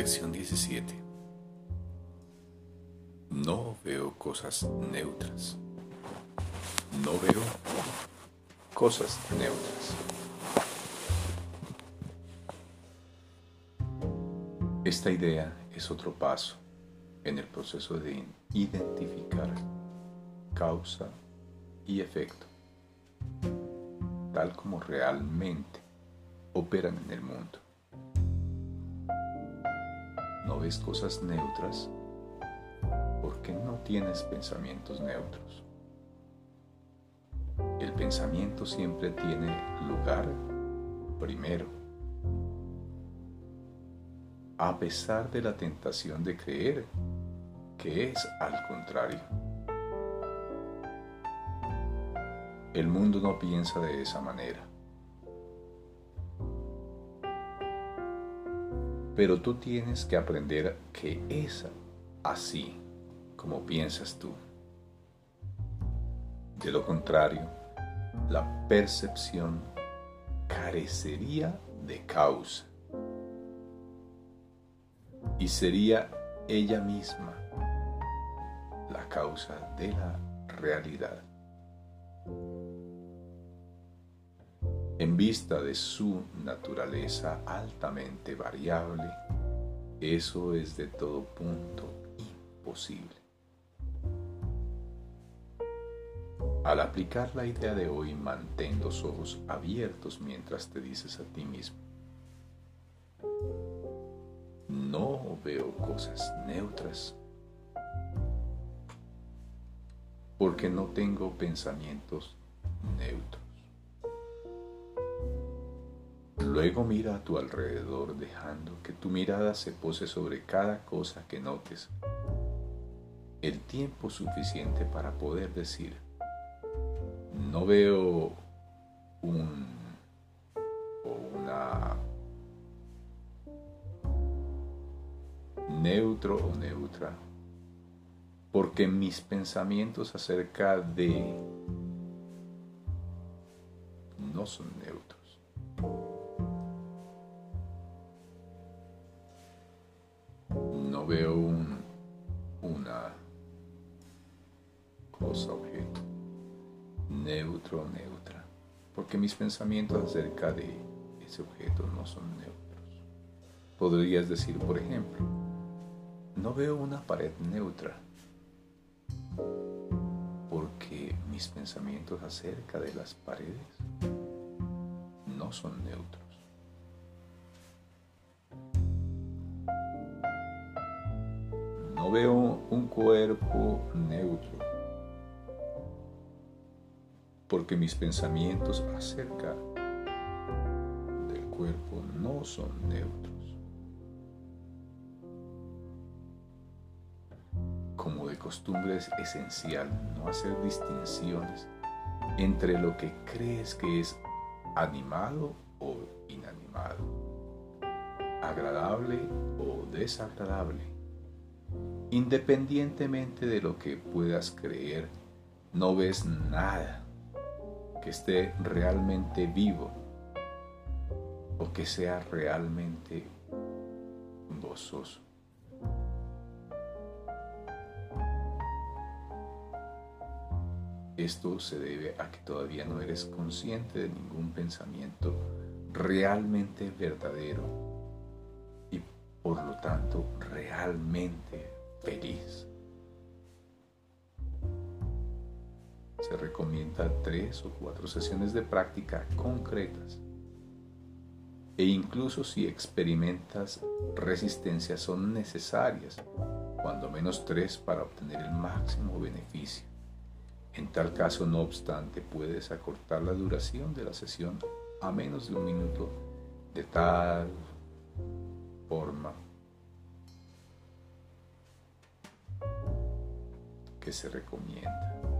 Lección 17. No veo cosas neutras. No veo cosas neutras. Esta idea es otro paso en el proceso de identificar causa y efecto, tal como realmente operan en el mundo. No ves cosas neutras porque no tienes pensamientos neutros. El pensamiento siempre tiene lugar primero, a pesar de la tentación de creer que es al contrario. El mundo no piensa de esa manera. Pero tú tienes que aprender que es así como piensas tú. De lo contrario, la percepción carecería de causa y sería ella misma la causa de la realidad. En vista de su naturaleza altamente variable, eso es de todo punto imposible. Al aplicar la idea de hoy, mantén los ojos abiertos mientras te dices a ti mismo, no veo cosas neutras porque no tengo pensamientos neutros. Luego mira a tu alrededor dejando que tu mirada se pose sobre cada cosa que notes el tiempo suficiente para poder decir, no veo un o una neutro o neutra, porque mis pensamientos acerca de no son neutros. No veo un, una cosa, objeto, neutro neutra, porque mis pensamientos acerca de ese objeto no son neutros. Podrías decir, por ejemplo, no veo una pared neutra, porque mis pensamientos acerca de las paredes no son neutros. Veo un cuerpo neutro, porque mis pensamientos acerca del cuerpo no son neutros. Como de costumbre es esencial no hacer distinciones entre lo que crees que es animado o inanimado, agradable o desagradable. Independientemente de lo que puedas creer, no ves nada que esté realmente vivo o que sea realmente gozoso. Esto se debe a que todavía no eres consciente de ningún pensamiento realmente verdadero y por lo tanto realmente feliz. Se recomienda tres o cuatro sesiones de práctica concretas e incluso si experimentas resistencia son necesarias, cuando menos tres para obtener el máximo beneficio. En tal caso, no obstante, puedes acortar la duración de la sesión a menos de un minuto de tal se recomienda.